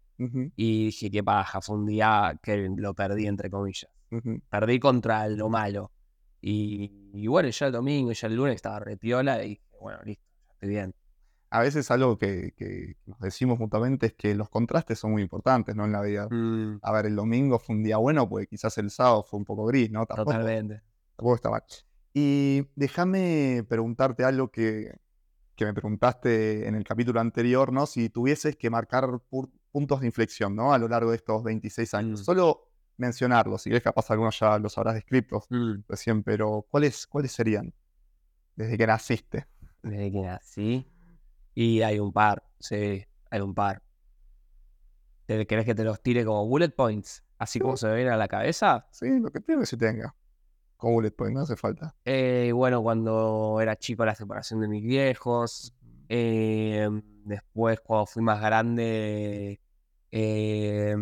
y dije, qué paja, fue un día que lo perdí, entre comillas. Perdí contra lo malo. Y, y bueno, ya el domingo, ya el lunes estaba repiola y dije, bueno, listo, ya estoy bien. A veces algo que, que nos decimos mutuamente es que los contrastes son muy importantes, ¿no? En la vida. Mm, A ver, el domingo fue un día bueno, pues quizás el sábado fue un poco gris, ¿no? Tampoco, totalmente. tampoco está mal. Y déjame preguntarte algo que, que me preguntaste en el capítulo anterior, ¿no? Si tuvieses que marcar pu- puntos de inflexión, ¿no? A lo largo de estos 26 años. Mm. Solo mencionarlos, si ves capaz algunos ya los habrás descrito Mm. recién, pero ¿cuáles, ¿cuáles serían? Desde que naciste. Desde que nací. Y hay un par, sí, hay un par. ¿Te- ¿Querés que te los tire como bullet points? Así como se me viene a la cabeza. Sí, lo que que se tenga. Con bullet point, no hace falta. Eh, bueno, cuando era chico la separación de mis viejos. eh, después, cuando fui más grande, eh,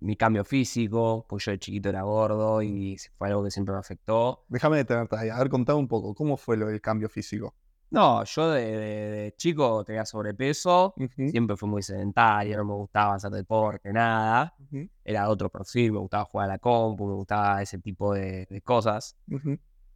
mi cambio físico, pues yo de chiquito era gordo y fue algo que siempre me afectó. Déjame detenerte ahí. A ver, contame un poco. ¿Cómo fue lo del cambio físico? No, yo de, de- de chico tenía sobrepeso, siempre fui muy sedentario, no me gustaba hacer deporte, nada. ujú, Era otro perfil, me gustaba jugar a la compu, me gustaba ese tipo de, de cosas.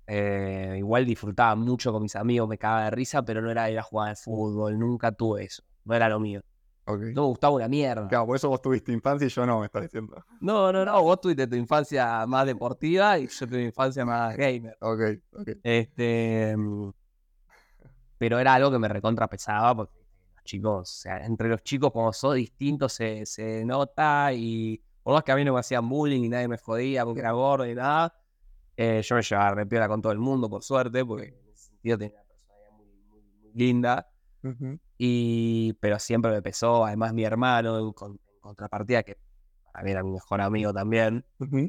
Eh, igual disfrutaba mucho con mis amigos, me cagaba de risa, pero no era ir a jugar al fútbol, nunca tuve eso, no era lo mío. No me gustaba una mierda. Claro, por eso vos tuviste infancia y yo no, me estás diciendo. No, no, no, vos tuviste tu infancia más deportiva y yo tuve infancia más gamer. Ok, ok. Este, mm, pero era algo que me recontra pesaba porque los chicos, o sea, entre los chicos como sos distintos se, se nota y por más que a mí no me hacían bullying y nadie me jodía porque era gordo y nada, Eh, yo me llevaba repiola con todo el mundo, por suerte, porque en ese sentido tenía una personalidad muy, muy, muy linda. Y, pero siempre me pesó, además mi hermano, en, con- en contrapartida, que para mí era mi mejor amigo también,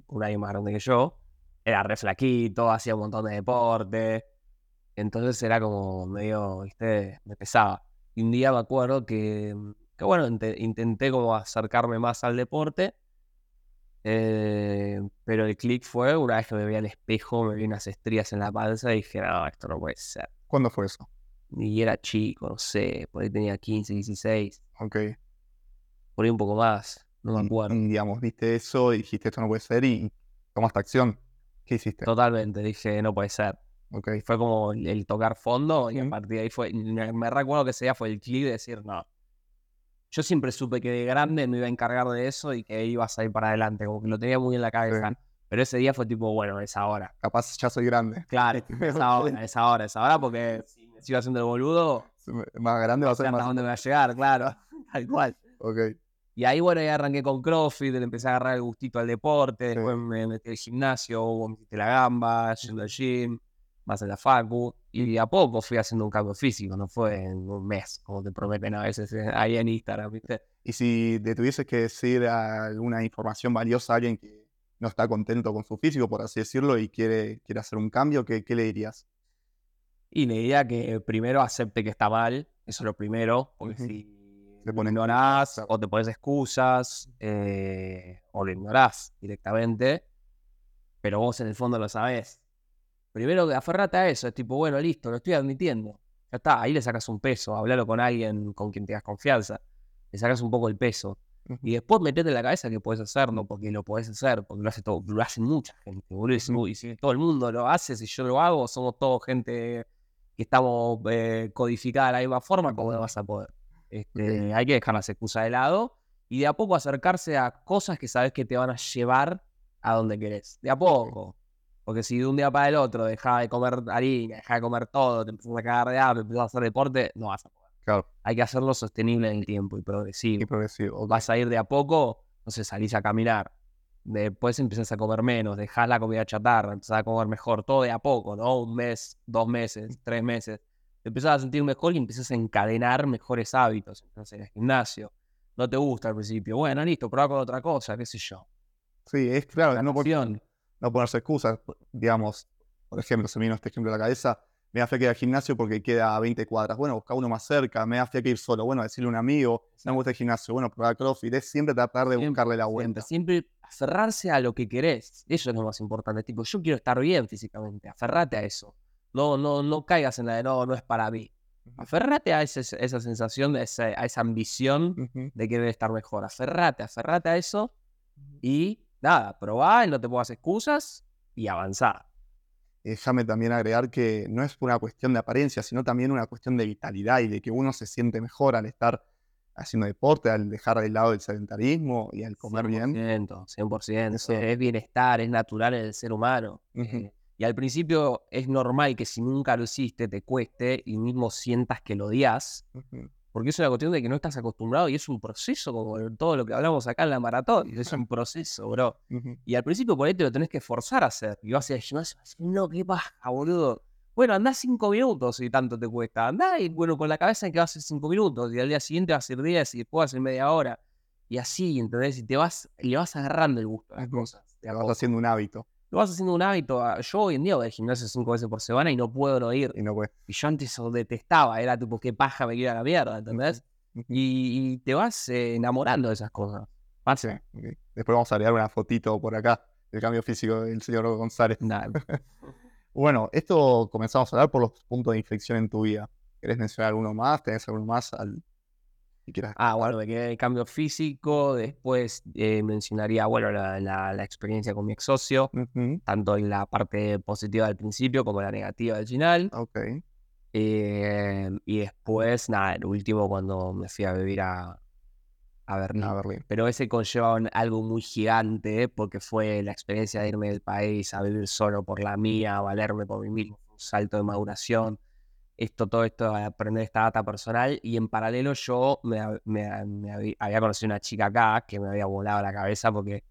un año más grande que yo, era re flaquito, hacía un montón de deporte. Entonces era como medio, viste, me pesaba. Y un día me acuerdo que, que bueno, inte- intenté como acercarme más al deporte. eh, pero el clic fue una vez que me vi al espejo, me vi unas estrías en la panza y dije, no, esto no puede ser. ¿Cuándo fue eso? Y era chico, no sé, por ahí tenía 15, 16, Ok. por ahí un poco más, no me acuerdo. digamos, viste eso y dijiste esto no puede ser y tomaste acción. ¿Qué hiciste? Totalmente, dije, no puede ser. Ok. Y fue como el, el tocar fondo y a partir de ahí fue, me, recuerdo que ese día fue el clic de decir, no. Yo siempre supe que de grande me iba a encargar de eso y que iba a salir para adelante, como que lo tenía muy en la cabeza. Pero ese día fue tipo, bueno, es ahora. Capaz ya soy grande. Claro, es ahora, es ahora, es ahora, porque si me sigo haciendo el boludo, Más grande va a ser más. dónde me va a llegar, claro. Tal cual. Ok. Y ahí, bueno, ya arranqué con CrossFit, le empecé a agarrar el gustito al deporte, Sí. después me metí al gimnasio, me metí la gamba, yendo al gym, más en la facu, y de a poco fui haciendo un cambio físico, no fue en un mes, como te prometen a veces eh, ahí en Instagram, ¿viste? Y si te tuvieses que decir alguna información valiosa a alguien que no está contento con su físico, por así decirlo, y quiere, quiere hacer un cambio, ¿qué, qué le dirías? Y le diría que primero acepte que está mal, eso es lo primero, porque si Se lo pone ignorás o te pones excusas eh, o lo ignorás directamente, pero vos en el fondo lo sabés. Primero aferrate a eso, es tipo, bueno, listo, lo estoy admitiendo. Ya está, ahí le sacas un peso, hablalo con alguien con quien tengas confianza, le sacas un poco el peso. Y después metete en la cabeza que puedes hacerlo, porque lo podés hacer, porque lo hace todo, lo hace mucha gente, boludo. Y si- todo el mundo lo hace, si yo lo hago, somos todos gente que estamos eh, codificada de la misma forma, ¿cómo no vas a poder? Este, hay que dejar las excusas de lado y de a poco acercarse a cosas que sabes que te van a llevar a donde querés. De a poco. Porque si de un día para el otro dejás de comer harina, dejás de comer todo, te empezás a cagar de hambre, empezás a hacer deporte, no vas a poder. Claro, Hay que hacerlo sostenible en el tiempo y progresivo y progresivo. vas a ir de a poco, no sé, salís a caminar. Después empezás a comer menos, dejás la comida chatarra, empezás a comer mejor, todo de a poco, ¿no? Un mes, dos meses, tres meses. Te empezás a sentir mejor y empiezas a encadenar mejores hábitos. Empezás a ir al gimnasio. No te gusta al principio. Bueno, listo, prueba con otra cosa, qué sé yo. Sí, es claro, no, pon- Natación. No ponerse excusas. Digamos, por ejemplo, se me vino este ejemplo a la cabeza, me da fe que ir al gimnasio porque queda a 20 cuadras. Bueno, busca uno más cerca, me da fe que ir solo. Bueno, decirle a un amigo, no me gusta el gimnasio, bueno, probar CrossFit. Es siempre tratar de Siempre, buscarle la vuelta. siempre aferrarse a lo que querés. Eso es lo más importante. Tipo, yo quiero estar bien físicamente. Aferrate a eso. No, no, no caigas en la de no, no es para mí. Aferrate a ese- esa sensación, a esa, a esa ambición de querer estar mejor. Aferrate, aferrate a eso y nada, probá no te pongas excusas y avanzar. Déjame también agregar que no es una cuestión de apariencia, sino también una cuestión de vitalidad y de que uno se siente mejor al estar haciendo deporte, al dejar de lado el sedentarismo y al comer bien. 100%, 100%. Eso. Es bienestar, es natural en el ser humano. Eh, y al principio es normal que si nunca lo hiciste te cueste y mismo sientas que lo odias. Porque es una cuestión de que no estás acostumbrado y es un proceso como todo lo que hablamos acá en la maratón. Es un proceso, bro. Y al principio por ahí te lo tenés que forzar a hacer. Y vas a decir, no, qué paja, boludo. Bueno, andá cinco minutos y tanto te cuesta. Andá y bueno, con la cabeza en que vas a hacer cinco minutos. Y al día siguiente vas a ir diez y después vas a ir media hora. Y así, ¿entendés? Y te vas, le vas agarrando el gusto a las cosas. Lo vas haciendo un hábito Lo vas haciendo un hábito. Ah, Yo hoy en día voy al gimnasio cinco veces por semana y no puedo no ir. y no. Y yo antes lo detestaba. Era tipo, qué paja me quiero a la mierda, ¿entendés? Y, y te vas eh, enamorando de esas cosas. Sí. Después vamos a agregar una fotito por acá del cambio físico del señor González. Nah, Bueno, esto comenzamos a hablar por los puntos de inflexión en tu vida. ¿Querés mencionar alguno más? ¿Tenés alguno más? Al... Quieras. Ah, bueno, me quedé el cambio físico. Después eh, mencionaría, bueno, la, la- la experiencia con mi ex socio, tanto en la parte positiva del principio como la negativa del final. Ok. Eh, y después, nada, el último cuando me fui a vivir a, a Berlín. A Berlín. Pero ese conlleva algo muy gigante porque fue la experiencia de irme del país a vivir solo por la mía, a valerme por mí mismo, un salto de maduración. Esto, todo esto, de aprender esta data personal. Y en paralelo yo me, hab- me ha- me habí- había conocido una chica acá que me había volado la cabeza porque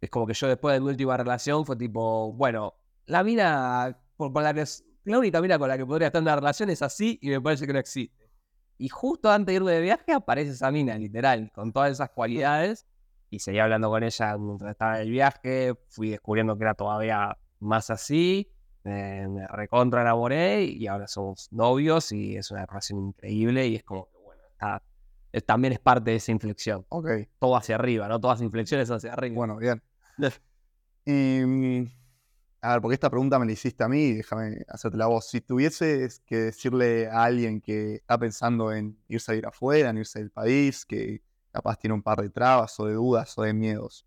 es como que yo después de mi última relación fue tipo, bueno, la mina por, la que la única mina con la que podría estar en una relación es así y me parece que no existe. Y justo antes de irme de viaje aparece esa mina, literal, con todas esas cualidades. Y seguí hablando con ella mientras estaba en el viaje. Fui descubriendo que era todavía más así. Eh, me recontra enamoré y ahora somos novios y es una relación increíble. Y es como que, bueno, está, es- también es parte de esa inflexión. Ok, Todo hacia arriba, ¿no? Todas las inflexiones hacia arriba. bueno, bien. Y, mm, a ver, porque esta pregunta me la hiciste a mí, déjame hacerte la voz. Si tuvieses que decirle a alguien que está pensando en irse a ir afuera, en irse del país, que capaz tiene un par de trabas o de dudas o de miedos,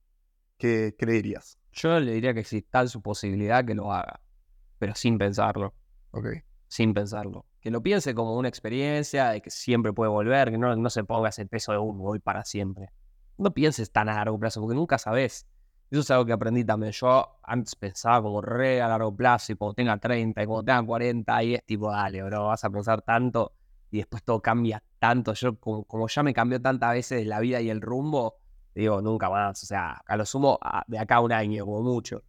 ¿qué, dirías? Yo le diría que si tal su posibilidad que lo haga, pero sin pensarlo, Ok, sin pensarlo. Que lo piense como una experiencia, de que siempre puede volver, que no, no se ponga ese peso de un voy para siempre. No pienses tan a largo plazo, porque nunca sabes. Eso es algo que aprendí también. Yo antes pensaba como re a largo plazo y cuando tenga 30 y cuando tenga 40, ahí es tipo, dale, bro, vas a pensar tanto y después todo cambia tanto. Yo, como, como ya me cambió tantas veces la vida y el rumbo, digo, nunca más. O sea, a lo sumo a- de acá a un año, como mucho.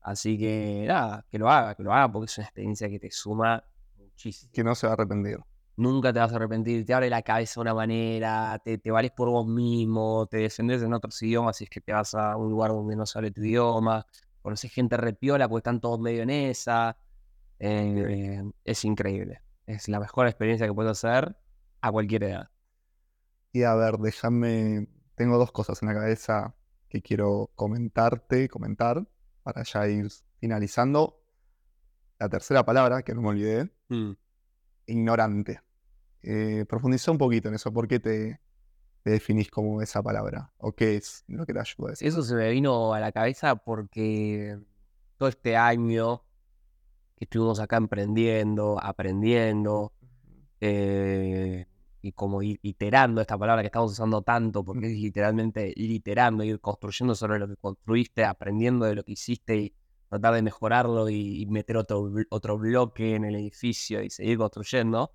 Así que nada, que lo haga, que lo haga porque es una experiencia que te suma muchísimo. Que no se va a arrepentir. Nunca te vas a arrepentir, te abre la cabeza de una manera, te, te vales por vos mismo, te defendes en otros idiomas si es que te vas a un lugar donde no se hable tu idioma, conoces gente repiola porque están todos medio en esa. eh, es increíble. Es la mejor experiencia que puedo hacer a cualquier edad. Y a ver, déjame. Tengo dos cosas en la cabeza que quiero comentarte, comentar, para ya ir finalizando. La tercera palabra, que no me olvidé, ignorante. Eh, profundiza un poquito en eso. ¿Por qué te, te definís como esa palabra? ¿O qué es lo que te ayuda a decir? Eso se me vino a la cabeza porque todo este año que estuvimos acá emprendiendo, aprendiendo, eh, y como i- iterando esta palabra que estamos usando tanto, porque es literalmente literando, ir construyendo sobre lo que construiste, aprendiendo de lo que hiciste y tratar de mejorarlo y, y meter otro, otro bloque en el edificio y seguir construyendo.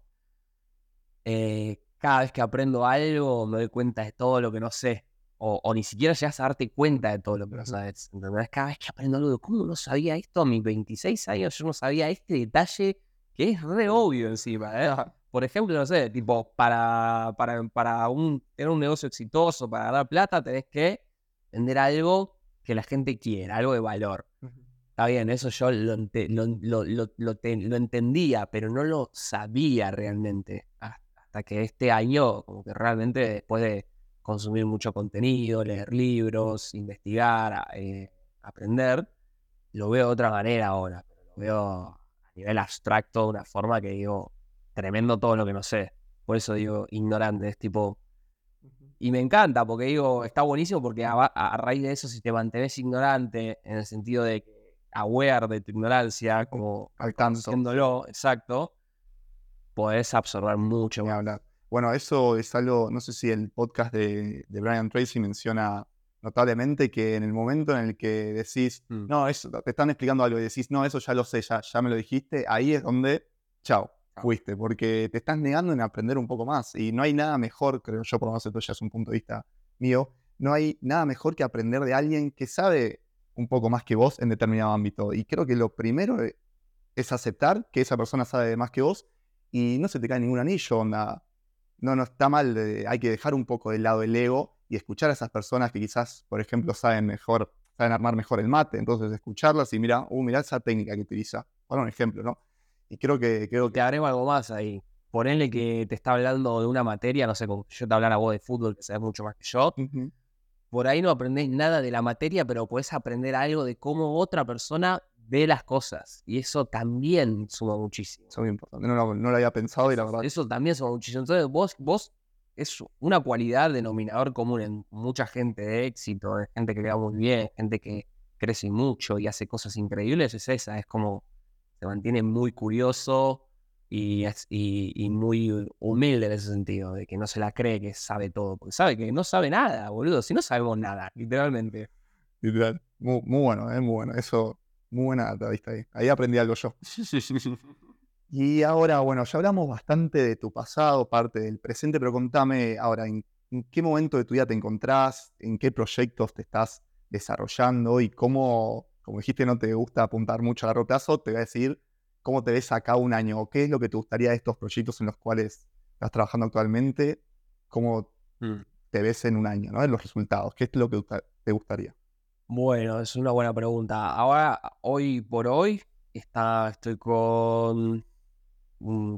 eh, cada vez que aprendo algo me doy cuenta de todo lo que no sé. O, o ni siquiera llegas a darte cuenta de todo lo que no sabes. ¿entendés? Cada vez que aprendo algo, ¿cómo no sabía esto? A mis 26 años yo no sabía este detalle que es re obvio encima. ¿eh? Por ejemplo, no sé, tipo, para, para, para un, tener un negocio exitoso, para ganar plata, tenés que vender algo que la gente quiera, algo de valor. Está bien, eso yo lo, ente- lo, lo- lo- lo te- lo entendía, pero no lo sabía realmente. Hasta que este año, como que realmente después de consumir mucho contenido, leer libros, investigar, eh, aprender, lo veo de otra manera ahora. Lo veo a nivel abstracto de una forma que digo, tremendo todo lo que no sé. Por eso digo ignorante, es tipo... Y me encanta porque digo, está buenísimo porque a, raíz de eso, si te mantienes ignorante, en el sentido de aware de tu ignorancia, como Al tanto. haciéndolo, exacto, podés absorber mucho hablar. Bueno, eso es algo, no sé si el podcast de, de Brian Tracy menciona notablemente que en el momento en el que decís, Mm. no, eso, te están explicando algo y decís, no, eso ya lo sé, ya, ya me lo dijiste, ahí es donde, Chao. Fuiste, porque te estás negando en aprender un poco más. Y no hay nada mejor, creo yo, por lo menos esto ya es un punto de vista mío, no hay nada mejor que aprender de alguien que sabe un poco más que vos en determinado ámbito. Y creo que lo primero e- es aceptar que esa persona sabe más que vos y no se te cae ningún anillo, onda. No, no está mal, hay que dejar un poco de lado el ego y escuchar a esas personas que quizás, por ejemplo, saben mejor, saben armar mejor el mate, entonces escucharlas y mira, uh, mira esa técnica que utiliza. Para un ejemplo, ¿no? Y creo que, creo Te agrego algo más ahí. Ponele que te está hablando de una materia, no sé, como yo te hablara a vos de fútbol, que sabes mucho más que yo. Por ahí no aprendés nada de la materia, pero podés aprender algo de cómo otra persona ve las cosas. Y eso también suma muchísimo. eso es muy importante. No, lo- no lo había pensado y la verdad. Eso también suma muchísimo. Entonces, vos, vos es una cualidad denominador común en mucha gente de éxito, de gente que le va muy bien, gente que crece mucho y hace cosas increíbles, es esa, es como se mantiene muy curioso y, es- y, y muy humilde en ese sentido, de que no se la cree que sabe todo, porque sabe que no sabe nada, boludo, si no sabemos nada, literalmente. Literal. Muy, muy bueno, ¿eh? muy bueno. Eso, muy buena data, viste ahí. Ahí aprendí algo yo. Y ahora, bueno, ya hablamos bastante de tu pasado, parte del presente, pero contame ahora, ¿en, en qué momento de tu vida te encontrás? ¿En qué proyectos te estás desarrollando? ¿Y cómo, como dijiste, no te gusta apuntar mucho a largo plazo, te voy a decir cómo te ves acá un año o qué es lo que te gustaría de estos proyectos en los cuales estás trabajando actualmente, cómo Mm. te ves en un año, ¿no? En los resultados, qué es lo que te gustaría. Bueno, es una buena pregunta. Ahora, hoy por hoy, está, estoy con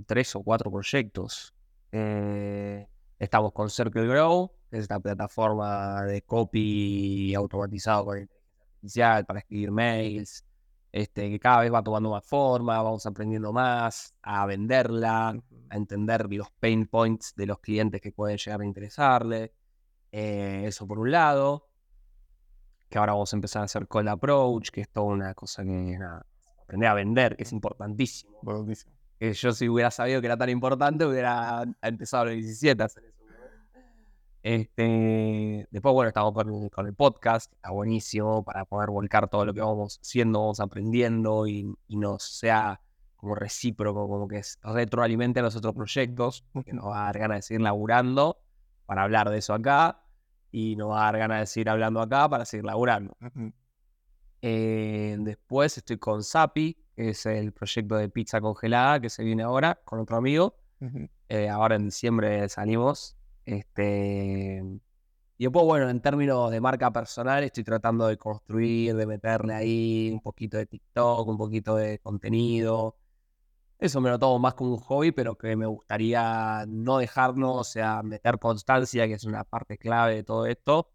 tres o cuatro proyectos. Eh, estamos con Circle Grow, que es esta plataforma de copy automatizado con inteligencia artificial para escribir mails, este, que cada vez va tomando más forma, vamos aprendiendo más a venderla, a entender los pain points de los clientes que pueden llegar a interesarle. Eh, eso por un lado que ahora vamos a empezar a hacer call approach, que es toda una cosa que nada, aprender a vender, que es importantísimo. Que yo si hubiera sabido que era tan importante, hubiera empezado a los 17 a hacer eso. Este, después, bueno, estamos con, con el podcast, está buenísimo para poder volcar todo lo que vamos haciendo, vamos aprendiendo y, y nos sea como recíproco, como que es- retroalimente a los otros proyectos, que nos va a dar ganas de seguir laburando para hablar de eso acá y nos va a dar ganas de seguir hablando acá para seguir laburando. Eh, después estoy con Sapi, que es el proyecto de pizza congelada que se viene ahora con otro amigo. Eh, ahora en diciembre salimos. Este, y después, bueno, en términos de marca personal, estoy tratando de construir, de meterle ahí un poquito de TikTok, un poquito de contenido. Eso me lo tomo más como un hobby, pero que me gustaría no dejarlo, o sea, meter constancia, que es una parte clave de todo esto,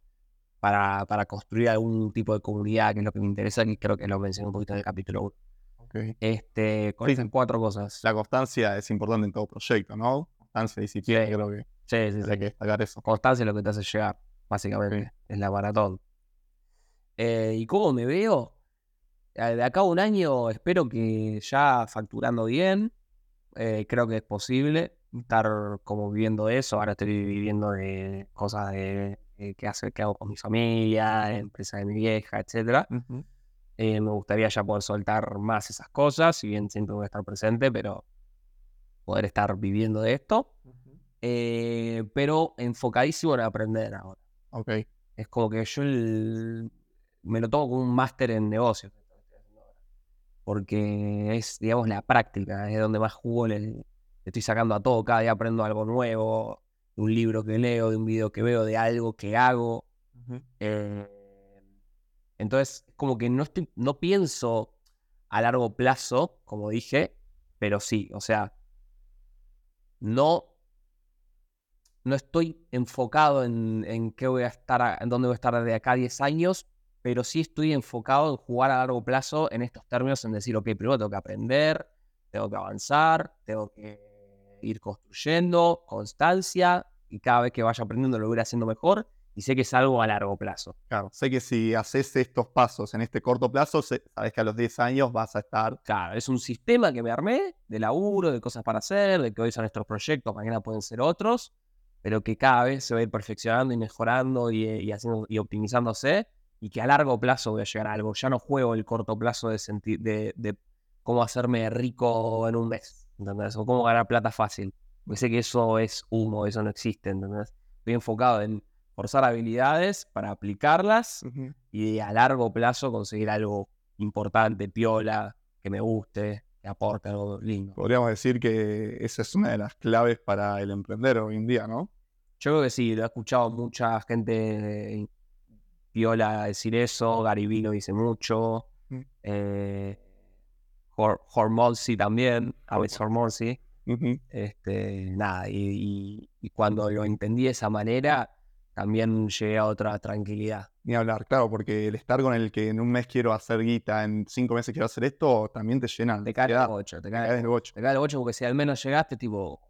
para, para construir algún tipo de comunidad, que es lo que me interesa, y creo que lo mencioné un poquito en el capítulo 1. Ok. Este, con Sí. esas cuatro cosas. La constancia es importante en todo proyecto, ¿no? Constancia y disciplina, Sí. creo que Sí, sí, sí. hay que destacar eso. Constancia es lo que te hace llegar, básicamente. Es la maratón. Eh, ¿Y cómo me veo? De acá a un año espero que ya facturando bien. eh, creo que es posible estar como viviendo eso. Ahora estoy viviendo de cosas de, de qué hacer, qué hago con mi familia, empresa de mi vieja. Ujú. Eh, me gustaría ya poder soltar más esas cosas, si bien siempre voy a estar presente, pero poder estar viviendo de esto. Eh, pero enfocadísimo en aprender ahora. Ok. Es como que yo el- me lo tomo como un máster en negocios. Porque es, digamos, la práctica, es donde más jugo le, le estoy sacando a todo. Cada día aprendo algo nuevo, de un libro que leo, de un video que veo, de algo que hago. Ujú. Eh, entonces, como que no, estoy, no pienso a largo plazo, como dije, pero sí, o sea, no, no estoy enfocado en, en qué voy a estar, a- en dónde voy a estar de acá a 10 años, pero sí estoy enfocado en jugar a largo plazo en estos términos, en decir, ok, primero tengo que aprender, tengo que avanzar, tengo que ir construyendo, constancia, y cada vez que vaya aprendiendo lo voy a ir haciendo mejor, y sé que es algo a largo plazo. Claro, sé que si haces estos pasos en este corto plazo, sabes que a los 10 años vas a estar. Claro, es un sistema que me armé de laburo, de cosas para hacer, de que hoy son estos proyectos, mañana pueden ser otros, pero que cada vez se va a ir perfeccionando y mejorando y, y haciendo, y optimizándose, y que a largo plazo voy a llegar a algo. Ya no juego el corto plazo de, senti- de, de cómo hacerme rico en un mes, ¿entendés? O cómo ganar plata fácil. Porque sé que eso es humo, eso no existe, ¿entendés? Estoy enfocado en forzar habilidades para aplicarlas y a largo plazo conseguir algo importante, piola, que me guste, que aporte algo lindo. Podríamos decir que esa es una de las claves para el emprender hoy en día, ¿no? Yo creo que sí, lo he escuchado mucha gente piola decir eso, lo dice mucho, Mm. eh, Hor- Hormozy también, Alex Hormozy, Ujú. este, nada, y, y- y cuando lo entendí de esa manera, también llegué a otra tranquilidad. Ni hablar, claro, porque el estar con el que en un mes quiero hacer guita, en cinco meses quiero hacer esto, también te llena Te cae el bocho, te cae el bocho. Te cae el bocho porque si al menos llegaste, tipo.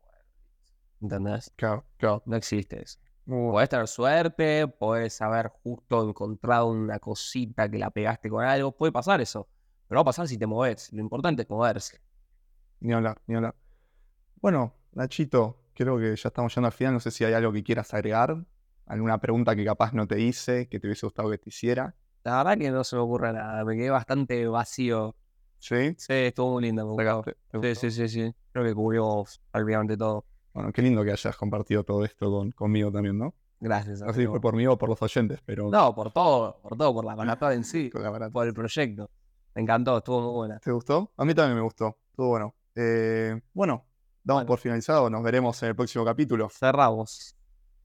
¿Entendés? Claro, claro. No existe eso. Bueno. Podés tener suerte, podés haber justo encontrado una cosita que la pegaste con algo, puede pasar eso. Pero va a pasar si te moves. Lo importante es moverse. Ni hablar, ni hablar. Bueno, Nachito, creo que ya estamos llegando al final. No sé si hay algo que quieras agregar, alguna pregunta que capaz no te hice, que te hubiese gustado que te hiciera. La verdad que no se me ocurre nada. Me quedé bastante vacío. ¿Sí? Sí, estuvo muy lindo. me gustó. ¿Te- te Sí, sí, sí, sí. Creo que cubrimos prácticamente todo. Bueno, qué lindo que hayas compartido todo esto con, conmigo también, ¿no? Gracias. Amigo. fue por mí o por los oyentes, pero No, por todo, por todo, por la maratón en sí, con la barata. por el proyecto. Me encantó, estuvo muy buena. ¿Te gustó? A mí también me gustó. Estuvo bueno. Eh, bueno, damos Bueno. por finalizado. Nos veremos en el próximo capítulo. Cerramos.